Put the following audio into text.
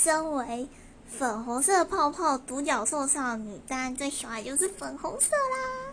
身为粉红色泡泡独角兽少女当然最喜欢就是粉红色啦。